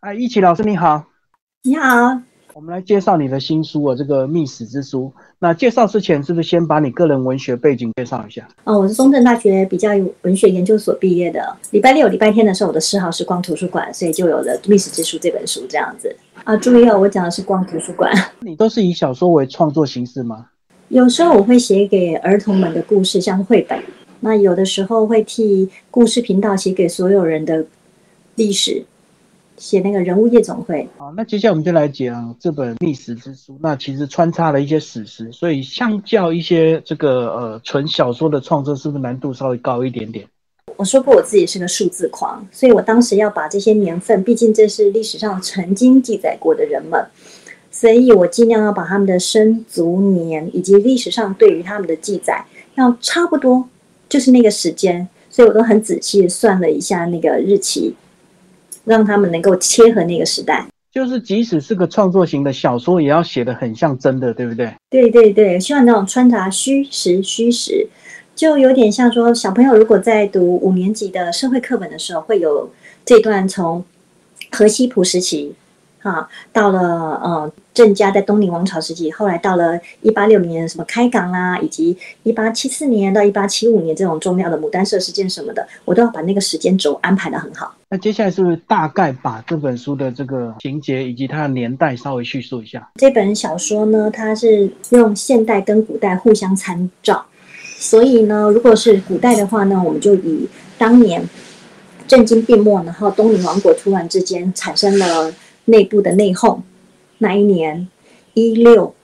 啊，一起老师你好，你好，我们来介绍你的新书啊，这个《密史之书》。那介绍之前，是不是先把你个人文学背景介绍一下？哦，我是中正大学比较文学研究所毕业的。礼拜六、礼拜天的时候，我的嗜好是逛图书馆，所以就有了《密史之书》这本书这样子。啊，注意哦，我讲的是逛图书馆。你都是以小说为创作形式吗？有时候我会写给儿童们的故事，像绘本。那有的时候会替故事频道写给所有人的历史。写那个人物夜总会。好，那接下来我们就来讲这本《觅食之书》。那其实穿插了一些史实，所以相较一些这个呃纯小说的创作，是不是难度稍微高一点点？我说过我自己是个数字狂，所以我当时要把这些年份，毕竟这是历史上曾经记载过的人们，所以我尽量要把他们的生卒年以及历史上对于他们的记载要差不多，就是那个时间，所以我都很仔细算了一下那个日期。让他们能够切合那个时代，就是即使是个创作型的小说，也要写的很像真的，对不对？对对对，希望那种穿插虚实虚实，就有点像说小朋友如果在读五年级的社会课本的时候，会有这段从河西普时期。啊，到了呃，郑家在东宁王朝时期，后来到了一八六零年什么开港啊，以及一八七四年到一八七五年这种重要的牡丹社事件什么的，我都要把那个时间轴安排的很好。那接下来是不是大概把这本书的这个情节以及它的年代稍微叙述一下？这本小说呢，它是用现代跟古代互相参照，所以呢，如果是古代的话呢，我们就以当年震惊病没，然后东宁王国突然之间产生了。内部的内讧，那一年一六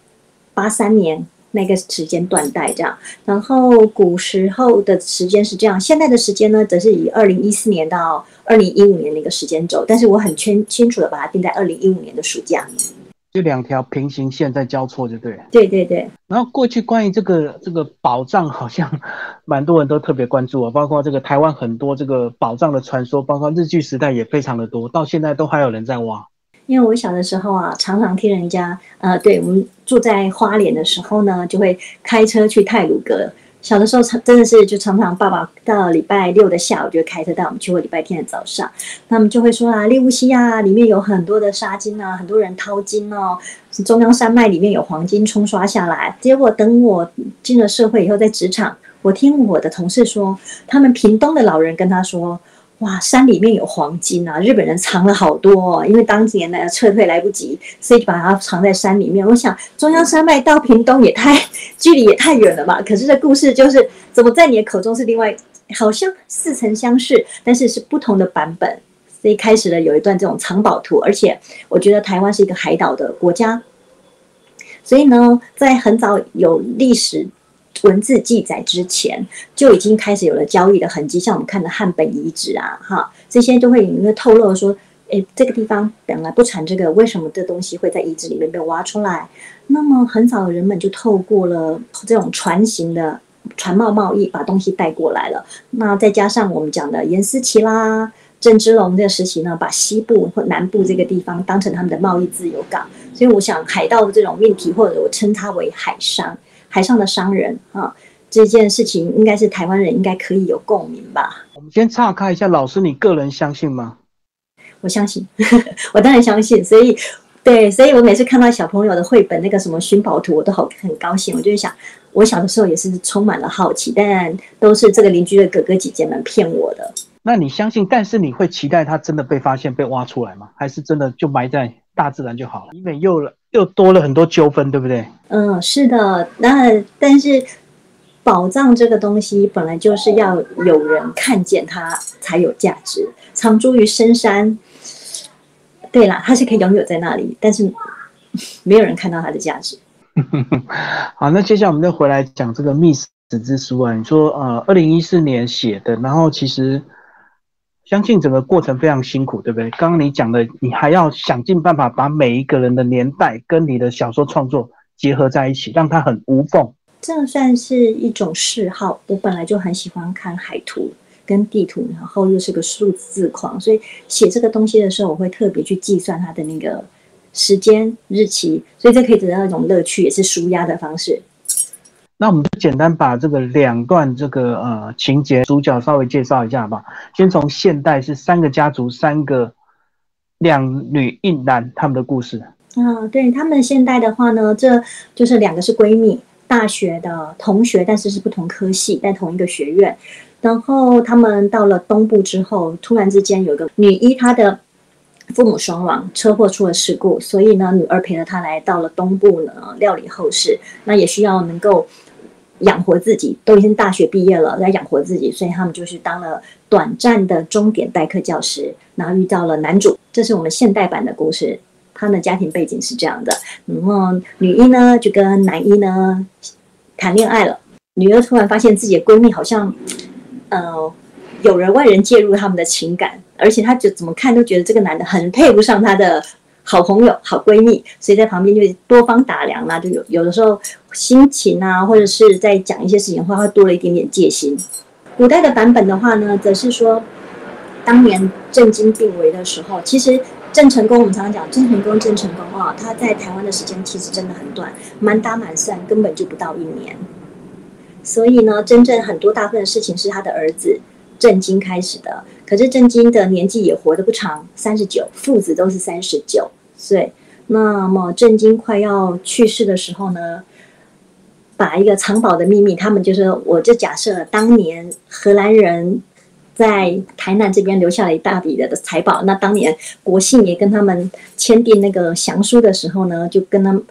八三年那个时间断代这样，然后古时候的时间是这样，现在的时间呢，则是以二零一四年到二零一五年的一个时间轴，但是我很清清楚的把它定在二零一五年的暑假，就两条平行线在交错，就对。对对对。然后过去关于这个这个宝藏，好像 蛮多人都特别关注啊，包括这个台湾很多这个宝藏的传说，包括日据时代也非常的多，到现在都还有人在挖。因为我小的时候啊，常常听人家，呃，对我们住在花莲的时候呢，就会开车去泰鲁阁。小的时候，真的是就常常爸爸到礼拜六的下午就开车带我们去，或礼拜天的早上，他们就会说啊，利乌溪啊，里面有很多的沙金啊，很多人淘金哦，中央山脉里面有黄金冲刷下来。结果等我进了社会以后，在职场，我听我的同事说，他们屏东的老人跟他说。哇，山里面有黄金啊！日本人藏了好多，哦，因为当年呢撤退来不及，所以就把它藏在山里面。我想中央山脉到屏东也太距离也太远了吧？可是这故事就是怎么在你的口中是另外，好像似曾相识，但是是不同的版本。所以开始了有一段这种藏宝图，而且我觉得台湾是一个海岛的国家，所以呢，在很早有历史。文字记载之前就已经开始有了交易的痕迹，像我们看的汉本遗址啊，哈，这些都会隐约透露说，诶，这个地方本来不产这个，为什么这东西会在遗址里面被挖出来？那么很早的人们就透过了这种船型的船贸贸易，把东西带过来了。那再加上我们讲的严思齐啦、郑芝龙这个时期呢，把西部或南部这个地方当成他们的贸易自由港，所以我想海盗的这种命题，或者我称它为海商。海上的商人啊，这件事情应该是台湾人应该可以有共鸣吧？我们先岔开一下，老师，你个人相信吗？我相信，我当然相信。所以，对，所以我每次看到小朋友的绘本那个什么寻宝图，我都好很高兴。我就想，我小的时候也是充满了好奇，但都是这个邻居的哥哥姐姐们骗我的。那你相信？但是你会期待它真的被发现、被挖出来吗？还是真的就埋在大自然就好了？以免又了。又多了很多纠纷，对不对？嗯，是的。那但是宝藏这个东西本来就是要有人看见它才有价值，藏诸于深山。对啦，它是可以拥有在那里，但是没有人看到它的价值。好，那接下来我们再回来讲这个《密死之书》啊。你说，呃，二零一四年写的，然后其实。相信整个过程非常辛苦，对不对？刚刚你讲的，你还要想尽办法把每一个人的年代跟你的小说创作结合在一起，让它很无缝。这算是一种嗜好。我本来就很喜欢看海图跟地图，然后又是个数字狂，所以写这个东西的时候，我会特别去计算它的那个时间日期，所以这可以得到一种乐趣，也是舒压的方式。那我们就简单把这个两段这个呃情节主角稍微介绍一下吧。先从现代是三个家族三个两女一男他们的故事。啊，对他们现代的话呢，这就是两个是闺蜜，大学的同学，但是是不同科系，在同一个学院。然后他们到了东部之后，突然之间有个女一，她的父母双亡，车祸出了事故，所以呢，女儿陪着她来到了东部呢，料理后事。那也需要能够养活自己，都已经大学毕业了，在养活自己，所以他们就是当了短暂的钟点代课教师，然后遇到了男主。这是我们现代版的故事，他的家庭背景是这样的。然后女一呢，就跟男一呢谈恋爱了，女儿突然发现自己的闺蜜好像。呃，有人外人介入他们的情感，而且他就怎么看都觉得这个男的很配不上他的好朋友、好闺蜜，所以在旁边就多方打量啦，就有有的时候心情啊，或者是在讲一些事情的话，会多了一点点戒心。古代的版本的话呢，则是说，当年郑经病危的时候，其实郑成功，我们常常讲郑成功，郑成功啊，他在台湾的时间其实真的很短，满打满算根本就不到一年。所以呢，真正很多大部分的事情是他的儿子郑经开始的。可是郑经的年纪也活得不长，三十九，父子都是三十九岁。那么郑经快要去世的时候呢，把一个藏宝的秘密，他们就是我就假设当年荷兰人在台南这边留下了一大笔的财宝。那当年国信也跟他们签订那个降书的时候呢，就跟他们。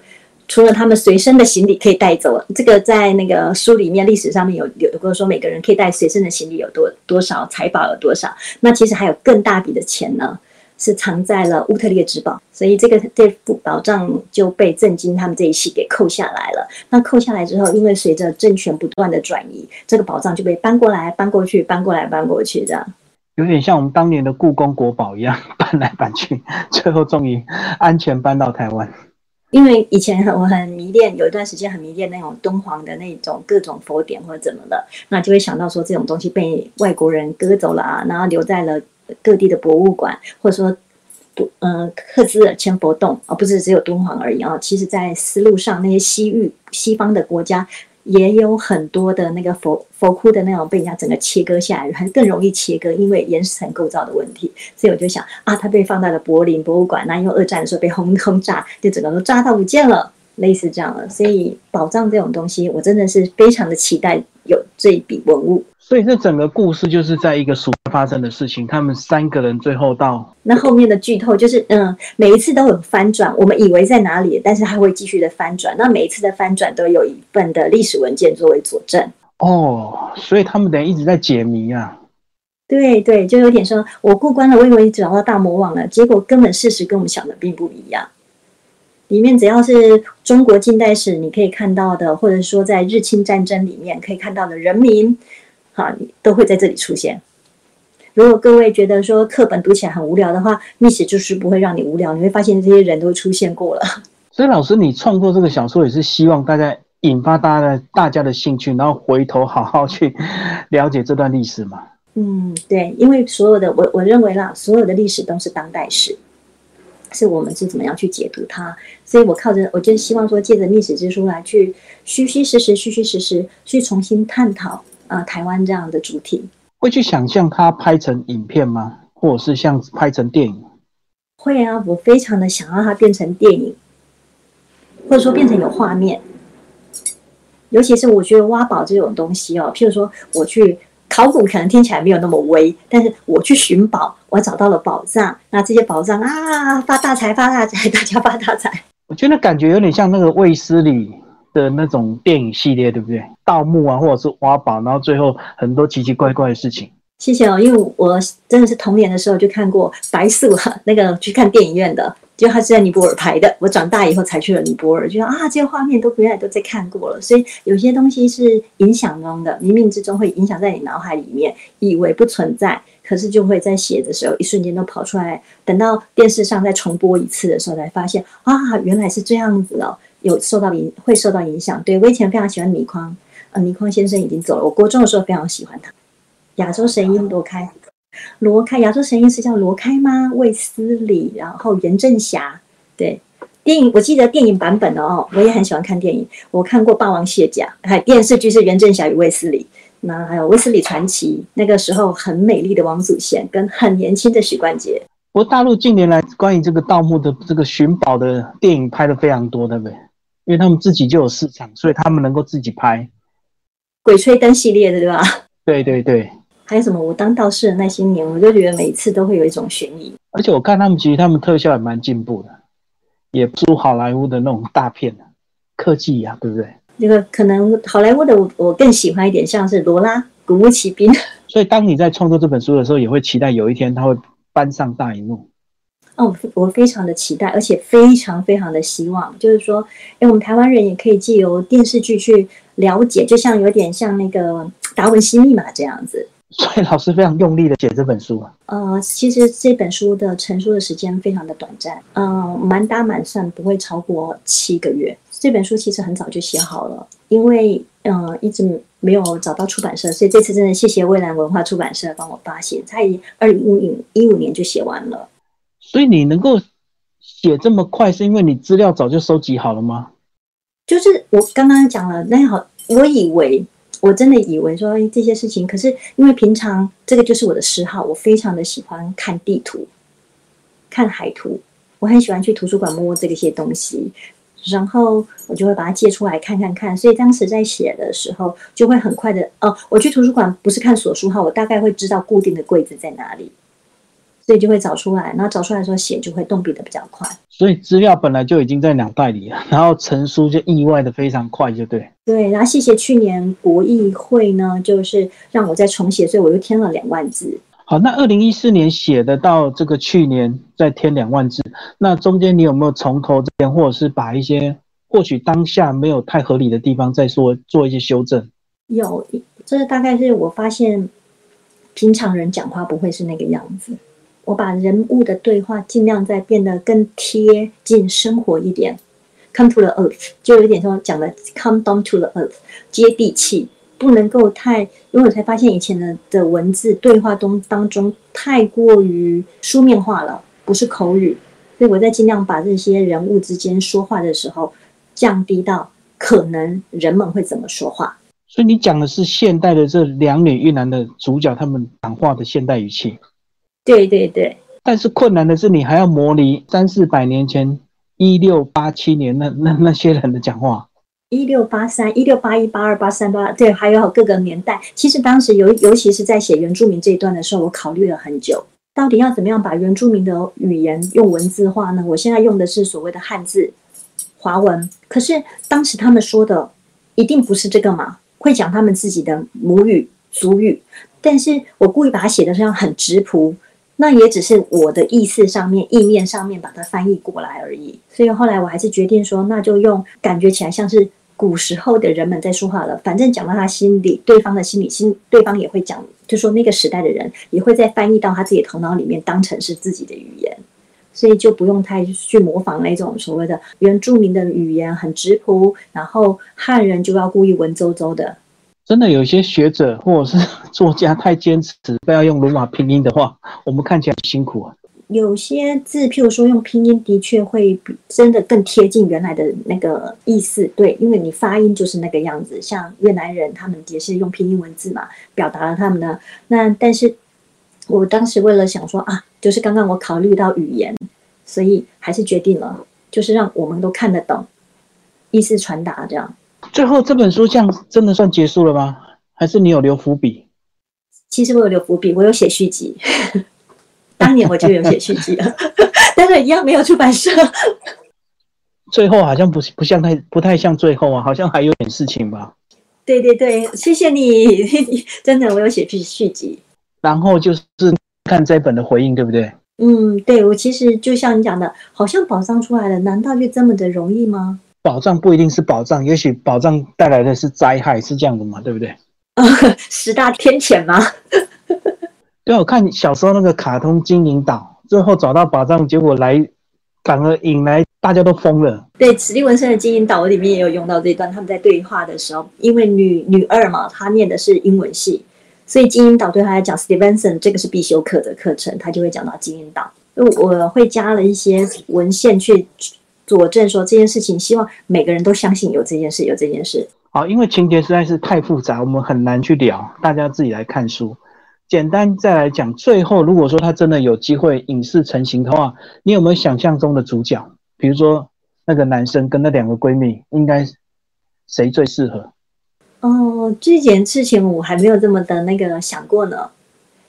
除了他们随身的行李可以带走，这个在那个书里面历史上面有有过说每个人可以带随身的行李有多多少财宝有多少，那其实还有更大笔的钱呢，是藏在了乌特列之宝，所以这个这副宝藏就被郑经他们这一系给扣下来了。那扣下来之后，因为随着政权不断的转移，这个宝藏就被搬过来搬过去，搬过来搬过去，这样有点像我们当年的故宫国宝一样搬来搬去，最后终于安全搬到台湾。因为以前我很迷恋，有一段时间很迷恋那种敦煌的那种各种佛典或者怎么的，那就会想到说这种东西被外国人割走了啊，然后留在了各地的博物馆，或者说，嗯，赫兹尔千佛洞而不是只有敦煌而已啊。其实，在丝路上，那些西域西方的国家。也有很多的那个佛佛窟的那种被人家整个切割下来，还更容易切割，因为岩石层构造的问题。所以我就想啊，它被放在了柏林博物馆，那因为二战的时候被轰轰炸，就整个都炸到不见了，类似这样的。所以宝藏这种东西，我真的是非常的期待有这一笔文物。所以这整个故事就是在一个暑假发生的事情，他们三个人最后到那后面的剧透就是，嗯，每一次都有翻转，我们以为在哪里，但是还会继续的翻转。那每一次的翻转都有一份的历史文件作为佐证。哦，所以他们等于一直在解谜啊。对对，就有点说，我过关了，我以为找到大魔王了，结果根本事实跟我们想的并不一样。里面只要是中国近代史你可以看到的，或者说在日清战争里面可以看到的人民。好，都会在这里出现。如果各位觉得说课本读起来很无聊的话，历史就是不会让你无聊，你会发现这些人都出现过了。所以老师，你创作这个小说也是希望大家引发大家的大家的兴趣，然后回头好好去了解这段历史嘛？嗯，对，因为所有的我我认为啦，所有的历史都是当代史，是我们是怎么样去解读它。所以我靠着，我就希望说借着历史之书来去虚虚实实、虚虚实实去重新探讨。啊，台湾这样的主题会去想象它拍成影片吗？或者是像拍成电影？会啊，我非常的想让它变成电影，或者说变成有画面。尤其是我觉得挖宝这种东西哦，譬如说我去考古，可能听起来没有那么威，但是我去寻宝，我找到了宝藏，那这些宝藏啊，发大财，发大财，大家发大财。我觉得感觉有点像那个卫斯理。的那种电影系列，对不对？盗墓啊，或者是挖宝，然后最后很多奇奇怪怪的事情。谢谢哦，因为我真的是童年的时候就看过白素那个去看电影院的，就他是在尼泊尔拍的。我长大以后才去了尼泊尔，就说啊，这些画面都原来都在看过了。所以有些东西是影响中的，冥冥之中会影响在你脑海里面，以为不存在，可是就会在写的时候一瞬间都跑出来。等到电视上再重播一次的时候，才发现啊，原来是这样子哦。有受到影会受到影响，对我以前非常喜欢倪匡，呃，倪匡先生已经走了。我国中的时候非常喜欢他，《亚洲神鹰》罗开，罗开，《亚洲神医》是叫罗开吗？卫斯理，然后袁振霞，对，电影我记得电影版本的哦，我也很喜欢看电影，我看过《霸王卸甲》，还电视剧是袁振霞与卫斯理，那还有《卫斯理传奇》，那个时候很美丽的王祖贤跟很年轻的许冠杰。不过大陆近年来关于这个盗墓的这个寻宝的电影拍的非常多，对不对？因为他们自己就有市场，所以他们能够自己拍。鬼吹灯系列的，对吧？对对对。还有什么？我当道士的那些年，我就觉得每次都会有一种悬疑。而且我看他们其实他们特效也蛮进步的，也不输好莱坞的那种大片科技呀，对不对？那个可能好莱坞的我我更喜欢一点，像是罗拉古墓奇兵。所以当你在创作这本书的时候，也会期待有一天它会搬上大荧幕。哦，我非常的期待，而且非常非常的希望，就是说，哎，我们台湾人也可以借由电视剧去了解，就像有点像那个达文西密码这样子。所以老师非常用力的写这本书啊。呃，其实这本书的成书的时间非常的短暂，嗯，满打满算不会超过七个月。这本书其实很早就写好了，因为嗯一直没有找到出版社，所以这次真的谢谢蔚蓝文化出版社帮我发现，在二零一五一五年就写完了。所以你能够写这么快，是因为你资料早就收集好了吗？就是我刚刚讲了，那好，我以为我真的以为说这些事情，可是因为平常这个就是我的嗜好，我非常的喜欢看地图、看海图，我很喜欢去图书馆摸摸这些东西，然后我就会把它借出来看看看。所以当时在写的时候，就会很快的哦，我去图书馆不是看所书号，我大概会知道固定的柜子在哪里。所以就会找出来，然后找出来的时候写就会动笔的比较快。所以资料本来就已经在脑袋里了，然后成书就意外的非常快，就对。对，然后谢谢去年国议会呢，就是让我再重写，所以我又添了两万字。好，那二零一四年写的到这个去年再添两万字，那中间你有没有从头这边，或者是把一些或许当下没有太合理的地方再说做一些修正？有，这大概是我发现平常人讲话不会是那个样子。我把人物的对话尽量再变得更贴近生活一点，come to the earth，就有点说讲的 come down to the earth，接地气，不能够太，因为我才发现以前的的文字对话中当中太过于书面化了，不是口语，所以我在尽量把这些人物之间说话的时候降低到可能人们会怎么说话。所以你讲的是现代的这两女一男的主角他们讲话的现代语气。对对对，但是困难的是，你还要模拟三四百年前一六八七年那那那些人的讲话。一六八三、一六八一、八二、八三、八对，还有各个年代。其实当时尤尤其是在写原住民这一段的时候，我考虑了很久，到底要怎么样把原住民的语言用文字化呢？我现在用的是所谓的汉字、华文，可是当时他们说的一定不是这个嘛？会讲他们自己的母语、族语，但是我故意把它写的这样很直朴。那也只是我的意思上面、意面上面把它翻译过来而已。所以后来我还是决定说，那就用感觉起来像是古时候的人们在说话了。反正讲到他心里，对方的心里，心对方也会讲，就说那个时代的人也会再翻译到他自己头脑里面，当成是自己的语言。所以就不用太去模仿那种所谓的原住民的语言很直朴，然后汉人就要故意文绉绉的。真的有些学者或者是 作家太坚持非要用罗马拼音的话，我们看起来辛苦啊。有些字，譬如说用拼音，的确会比真的更贴近原来的那个意思。对，因为你发音就是那个样子。像越南人，他们也是用拼音文字嘛，表达了他们的。那但是我当时为了想说啊，就是刚刚我考虑到语言，所以还是决定了，就是让我们都看得懂，意思传达这样。最后这本书这样真的算结束了吗？还是你有留伏笔？其实我有留伏笔，我有写续集。当年我就有写续集了，但是一样没有出版社。最后好像不不像太不太像最后啊，好像还有点事情吧？对对对，谢谢你，真的我有写续续集。然后就是看这本的回应，对不对？嗯，对我其实就像你讲的，好像宝藏出来了，难道就这么的容易吗？保障不一定是保障，也许保障带来的是灾害，是这样的嘛？对不对？十大天谴吗？对，我看小时候那个卡通《金银岛》，最后找到宝藏，结果来反而引来大家都疯了。对，史蒂文森的《金银岛》我里面也有用到这段，他们在对话的时候，因为女女二嘛，她念的是英文系，所以《金银岛》对她来讲，史蒂文森这个是必修课的课程，她就会讲到《金银岛》，我会加了一些文献去。佐证说这件事情，希望每个人都相信有这件事，有这件事。好，因为情节实在是太复杂，我们很难去聊，大家自己来看书。简单再来讲，最后如果说他真的有机会影视成型的话，你有没有想象中的主角？比如说那个男生跟那两个闺蜜，应该谁最适合？哦，这件事情我还没有这么的那个想过呢，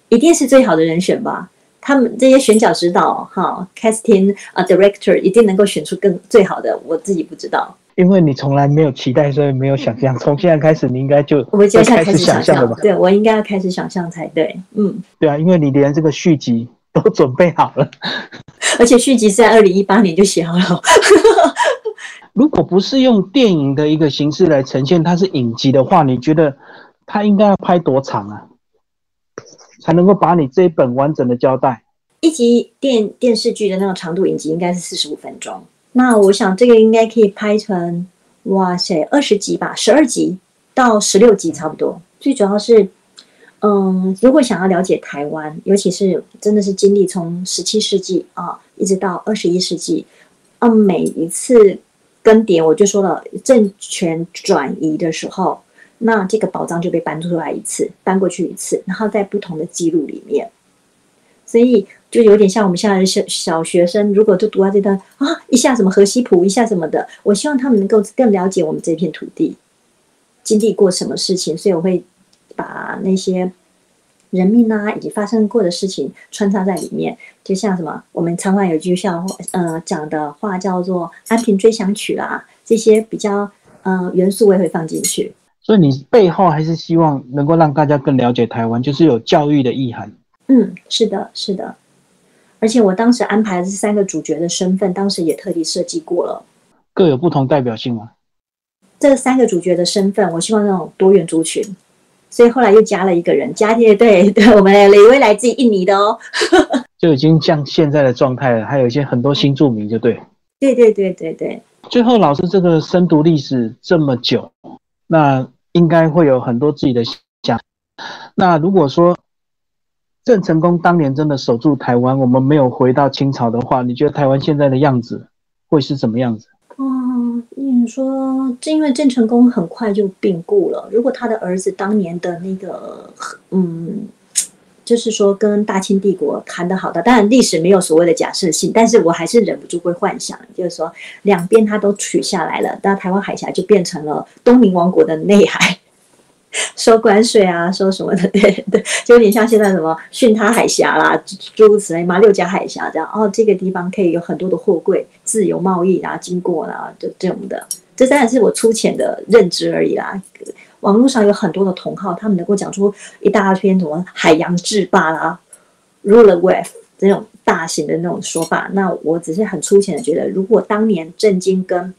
一定是最好的人选吧？他们这些选角指导哈，casting 啊，director 一定能够选出更最好的，我自己不知道。因为你从来没有期待，所以没有想象。从现在开始，你应该就我们接下来开始想象了吧？对我应该要开始想象才对。嗯，对啊，因为你连这个续集都准备好了，而且续集是在二零一八年就写好了。如果不是用电影的一个形式来呈现，它是影集的话，你觉得它应该要拍多长啊，才能够把你这一本完整的交代？一集电电视剧的那种长度影集应该是四十五分钟。那我想这个应该可以拍成，哇塞，二十集吧，十二集到十六集差不多。最主要是，嗯，如果想要了解台湾，尤其是真的是经历从十七世纪啊，一直到二十一世纪，啊，每一次更迭，我就说了，政权转移的时候，那这个宝藏就被搬出来一次，搬过去一次，然后在不同的记录里面，所以。就有点像我们现在的小小学生，如果就读到这段啊，一下什么河西谱，一下什么的，我希望他们能够更了解我们这片土地经历过什么事情，所以我会把那些人命啊，以及发生过的事情穿插在里面。就像什么，我们常常有句笑话，呃，讲的话叫做《安平追想曲》啦，这些比较呃元素我也会放进去。所以你背后还是希望能够让大家更了解台湾，就是有教育的意涵。嗯，是的，是的。而且我当时安排的这三个主角的身份，当时也特地设计过了，各有不同代表性吗？这三个主角的身份，我希望那种多元族群，所以后来又加了一个人，加进对 对，我们有一位来自印尼的哦，就已经像现在的状态了，还有一些很多新住民，就对，对对对对对。最后，老师这个深读历史这么久，那应该会有很多自己的想，那如果说。郑成功当年真的守住台湾，我们没有回到清朝的话，你觉得台湾现在的样子会是什么样子？哦，你说，正因为郑成功很快就病故了，如果他的儿子当年的那个，嗯，就是说跟大清帝国谈得好的，当然历史没有所谓的假设性，但是我还是忍不住会幻想，就是说两边他都取下来了，那台湾海峡就变成了东明王国的内海。收关税啊，收什么的？对 对，就有点像现在什么巽他海峡啦，诸如此类嘛，六甲海峡这样。哦，这个地方可以有很多的货柜自由贸易啊，经过啦，就这种的。这当然是我粗浅的认知而已啦。网络上有很多的同好，他们能够讲出一大篇什么海洋制霸啦，ruler wave 这种大型的那种说法。那我只是很粗浅的觉得，如果当年震惊跟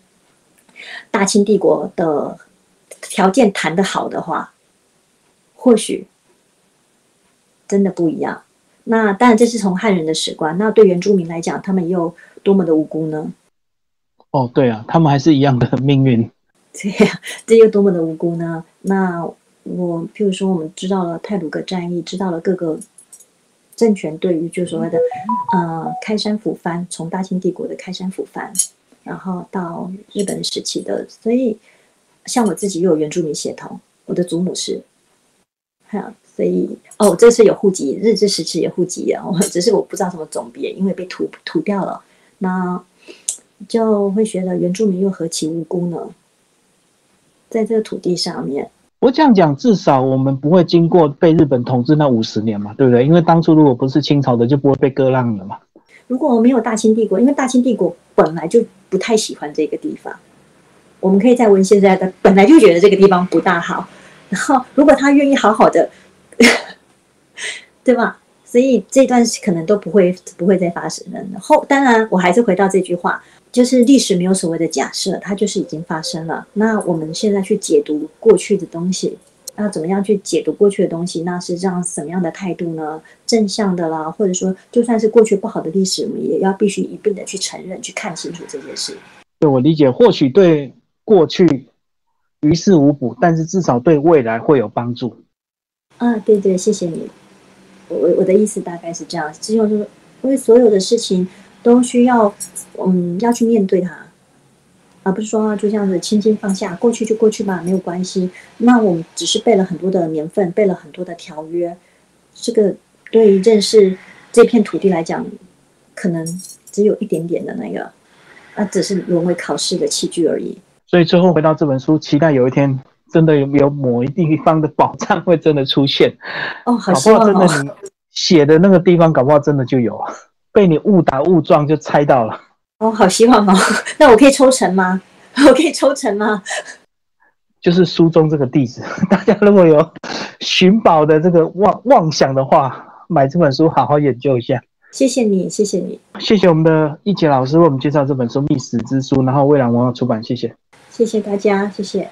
大清帝国的。条件谈得好的话，或许真的不一样。那当然，这是从汉人的史观。那对原住民来讲，他们又多么的无辜呢？哦，对啊，他们还是一样的命运。对呀，这又多么的无辜呢？那我譬如说，我们知道了泰鲁格战役，知道了各个政权对于就所谓的呃开山抚番，从大清帝国的开山抚番，然后到日本时期的，所以。像我自己又有原住民血统，我的祖母是，哈，所以哦，这是有户籍，日治时期有户籍啊，只是我不知道什么种别，因为被涂涂掉了，那就会觉得原住民又何其无辜呢？在这个土地上面，我这样讲，至少我们不会经过被日本统治那五十年嘛，对不对？因为当初如果不是清朝的，就不会被割让了嘛。如果没有大清帝国，因为大清帝国本来就不太喜欢这个地方。我们可以再问现在的本来就觉得这个地方不大好，然后如果他愿意好好的，对吧？所以这段可能都不会不会再发生了。后当然我还是回到这句话，就是历史没有所谓的假设，它就是已经发生了。那我们现在去解读过去的东西，那怎么样去解读过去的东西？那是这样什么样的态度呢？正向的啦，或者说就算是过去不好的历史，我们也要必须一并的去承认、去看清楚这件事。对我理解，或许对。过去于事无补，但是至少对未来会有帮助。啊，对对，谢谢你。我我的意思大概是这样，只有就是因为所有的事情都需要，嗯，要去面对它，而不是说就这样子轻轻放下，过去就过去吧，没有关系。那我们只是背了很多的年份，背了很多的条约，这个对于认识这片土地来讲，可能只有一点点的那个，那只是沦为考试的器具而已。所以最后回到这本书，期待有一天真的有有某一地方的宝藏会真的出现。哦，好搞不好希望哦。真的你写的那个地方，搞不好真的就有，被你误打误撞就猜到了。哦，好希望哦。那我可以抽成吗？我可以抽成吗？就是书中这个地址，大家如果有寻宝的这个妄妄想的话，买这本书好好研究一下。谢谢你，谢谢你，谢谢我们的易杰老师为我们介绍这本书《密史之书》，然后未来文化出版，谢谢。谢谢大家，谢谢。